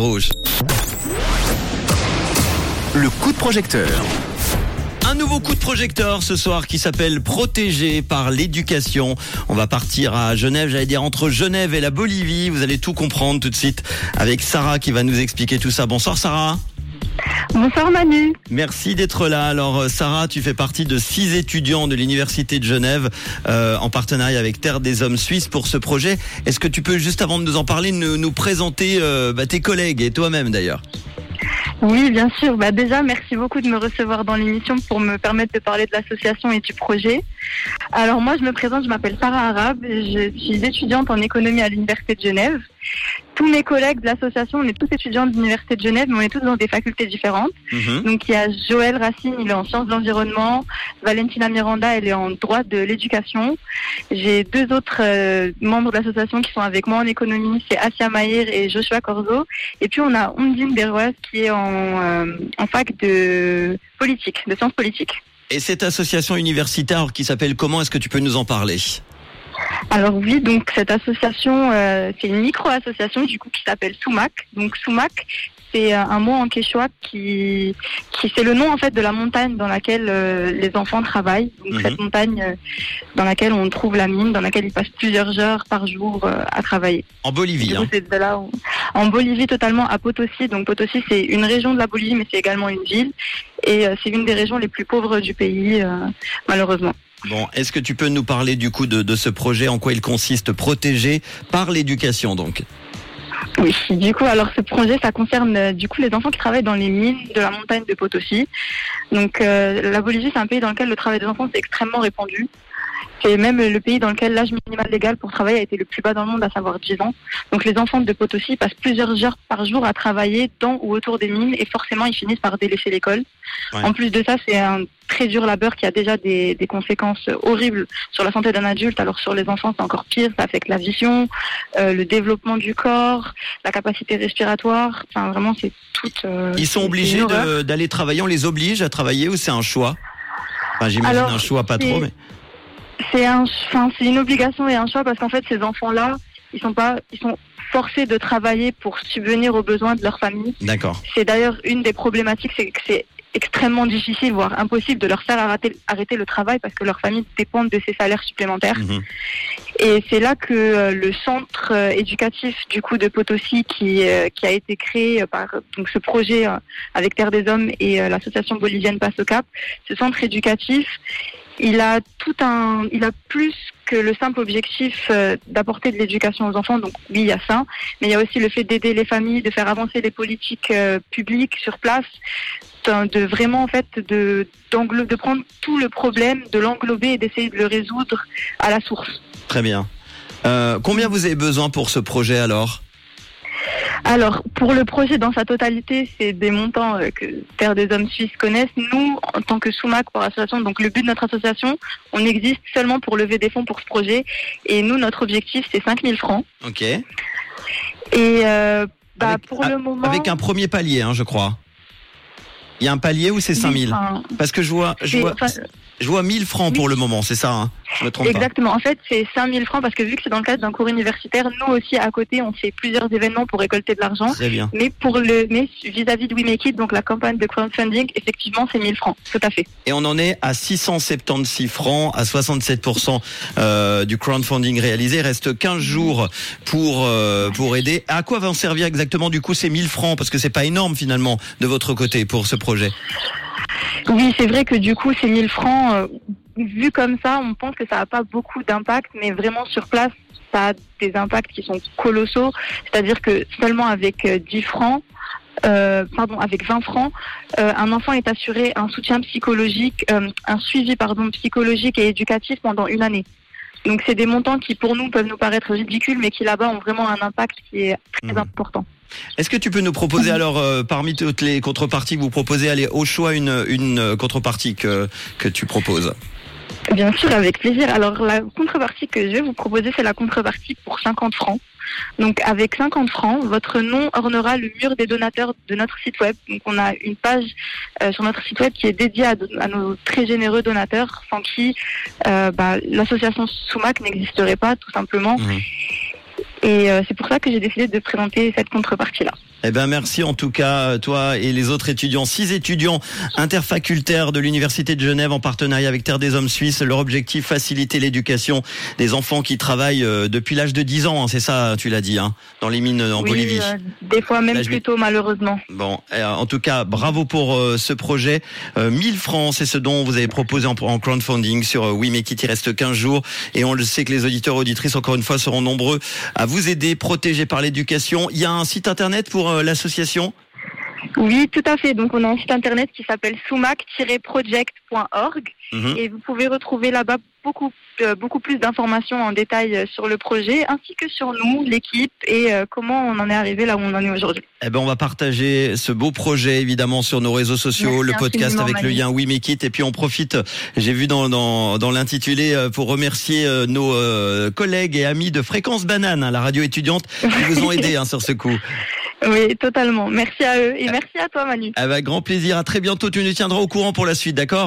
Rouge. Le coup de projecteur. Un nouveau coup de projecteur ce soir qui s'appelle Protégé par l'éducation. On va partir à Genève, j'allais dire entre Genève et la Bolivie. Vous allez tout comprendre tout de suite avec Sarah qui va nous expliquer tout ça. Bonsoir Sarah. Bonsoir Manu. Merci d'être là. Alors euh, Sarah, tu fais partie de six étudiants de l'Université de Genève euh, en partenariat avec Terre des Hommes Suisses pour ce projet. Est-ce que tu peux, juste avant de nous en parler, nous, nous présenter euh, bah, tes collègues et toi-même d'ailleurs? Oui, bien sûr. Bah, déjà, merci beaucoup de me recevoir dans l'émission pour me permettre de parler de l'association et du projet. Alors moi, je me présente, je m'appelle Sarah Arabe, je suis étudiante en économie à l'Université de Genève. Tous mes collègues de l'association, on est tous étudiants de l'Université de Genève, mais on est tous dans des facultés différentes. Mhm. Donc il y a Joël Racine, il est en sciences de l'environnement, Valentina Miranda, elle est en droit de l'éducation. J'ai deux autres euh, membres de l'association qui sont avec moi en économie, c'est Asia Maïr et Joshua Corzo. Et puis on a Ondine Berroise qui est en, euh, en fac de politique, de sciences politiques. Et cette association universitaire qui s'appelle comment Est-ce que tu peux nous en parler? Alors oui, donc cette association, euh, c'est une micro-association du coup qui s'appelle Sumac. Donc Sumac, c'est euh, un mot en quechua qui, qui c'est le nom en fait de la montagne dans laquelle euh, les enfants travaillent. Donc Mhm. cette montagne euh, dans laquelle on trouve la mine, dans laquelle ils passent plusieurs heures par jour euh, à travailler. En Bolivie. Coup, hein. de là où- en Bolivie totalement à Potosi. Donc Potosi, c'est une région de la Bolivie, mais c'est également une ville. Et c'est une des régions les plus pauvres du pays, malheureusement. Bon, est-ce que tu peux nous parler du coup de, ce projet, en quoi il consiste, protégé par l'éducation donc Oui, du coup, alors ce projet, ça concerne euh, du coup les enfants qui travaillent dans les mines de la montagne de Potosi. Donc euh, la Bolivie, c'est un pays dans lequel le travail des enfants est extrêmement répandu. C'est même le pays dans lequel l'âge minimal légal pour travailler a été le plus bas dans le monde, à savoir 10 ans. Donc les enfants de Potosi passent plusieurs heures par jour à travailler dans ou autour des mines et forcément ils finissent par délaisser l'école. Ouais. En plus de ça, c'est un très dur labeur qui a déjà des, des conséquences horribles sur la santé d'un adulte. Alors sur les enfants, c'est encore pire. Ça affecte la vision, euh, le développement du corps, la capacité respiratoire. Enfin, vraiment, c'est tout. euh, Ils sont obligés d'aller travailler, on les oblige à travailler ou c'est un choix? Enfin, j'imagine un choix pas trop, mais C'est un, enfin, c'est une obligation et un choix parce qu'en fait, ces enfants-là, ils sont pas, ils sont forcés de travailler pour subvenir aux besoins de leur famille. d'accord. C'est d'ailleurs une des problématiques, c'est que c'est extrêmement difficile, voire impossible, de leur faire arrêter, arrêter le travail parce que leur famille dépend de ces salaires supplémentaires. Mhm. Et c'est là que euh, le centre euh, éducatif du coup de Potosi, qui, euh, qui a été créé par donc ce projet avec Terre des Hommes et l'association bolivienne Passe au Cap, ce centre éducatif, il a tout un, il a plus que le simple objectif euh, d'apporter de l'éducation aux enfants. Donc oui, il y a ça, mais il y a aussi le fait d'aider les familles, de faire avancer les politiques euh, publiques sur place, de, vraiment en fait de de prendre tout le problème, de l'englober et d'essayer de le résoudre à la source. Très bien. Euh, combien vous avez besoin pour ce projet alors? Alors, pour le projet dans sa totalité, c'est des montants euh, que Terre des Hommes Suisses connaissent. Nous, en tant que SUMAC pour association, donc le but de notre association, on existe seulement pour lever des fonds pour ce projet. Et nous, notre objectif, c'est 5000 francs. Ok. Et euh, bah, Avec- pour a- le moment... Avec un premier palier, hein, je crois. Il y a un palier ou c'est 5000 Enfin, Parce que je vois, je vois, je vois 1000 francs pour le moment, c'est ça hein Je me trompe Exactement. En fait, c'est 5000 francs parce que vu que c'est dans le cadre d'un cours universitaire, nous aussi, à côté, on fait plusieurs événements pour récolter de l'argent. bien. Mais pour le, mais vis-à-vis de We Make It, donc la campagne de crowdfunding, effectivement, c'est 1000 francs. Tout à fait. Et on en est à 676 francs, à 67% euh, du crowdfunding réalisé. Il reste 15 jours pour euh, pour aider. À quoi va en servir exactement du coup ces 1000 francs? Parce que c'est pas énorme finalement de votre côté pour ce projet? Oui, c'est vrai que du coup, ces 1000 francs, euh, vu comme ça, on pense que ça n'a pas beaucoup d'impact, mais vraiment sur place, ça a des impacts qui sont colossaux. C'est-à-dire que seulement avec euh, 10 francs, euh, pardon, avec 20 francs, euh, un enfant est assuré un soutien psychologique, euh, un suivi pardon psychologique et éducatif pendant une année. Donc c'est des montants qui pour nous peuvent nous paraître ridicules, mais qui là-bas ont vraiment un impact qui est très Mhm. important. Est-ce que tu peux nous proposer alors euh, parmi toutes les contreparties que vous proposez, allez au choix une une euh, contrepartie que que tu proposes? Bien sûr, avec plaisir. Alors, la contrepartie que je vais vous proposer, c'est la contrepartie pour 50 francs. Donc, avec 50 francs, votre nom ornera le mur des donateurs de notre site web. Donc, on a une page euh, sur notre site web qui est dédiée à, à nos très généreux donateurs, sans qui euh, bah, l'association Soumac n'existerait pas, tout simplement. Mhm. Et euh, c'est pour ça que j'ai décidé de présenter cette contrepartie-là. Eh ben merci en tout cas toi et les autres étudiants, six étudiants interfacultaires de l'université de Genève en partenariat avec Terre des Hommes Suisses. Leur objectif faciliter l'éducation des enfants qui travaillent euh, depuis l'âge de 10 ans. hein, c'est ça, tu l'as dit, hein, dans les mines en Oui, Bolivie. euh, des fois même plus tôt malheureusement. Bon, euh, en tout cas, bravo pour euh, ce projet. Euh, 1000 francs, c'est ce dont vous avez proposé en, en crowdfunding sur euh, Oui, mais il reste 15 jours. Et on le sait que les auditeurs auditrices, encore une fois, seront nombreux à vous aider, protégés par l'éducation. Il y a un site internet pour euh, l'association Oui, tout à fait. Donc on a un site internet qui s'appelle sumac-project.org Mhm. et vous pouvez retrouver là-bas beaucoup euh, beaucoup plus d'informations en détail euh, sur le projet ainsi que sur nous, l'équipe et euh, comment on en est arrivé là où on en est aujourd'hui. Eh ben, on va partager ce beau projet évidemment sur nos réseaux sociaux, Merci le podcast avec le lien Oui Make It. Et puis on profite, j'ai vu dans, dans, dans l'intitulé, pour remercier nos euh, collègues et amis de Fréquence Banane, hein, la radio étudiante, qui vous ont aidé hein, sur ce coup. Oui, totalement. Merci à eux et merci à toi Manu. Avec grand plaisir. À très bientôt. Tu nous tiendras au courant pour la suite, d'accord?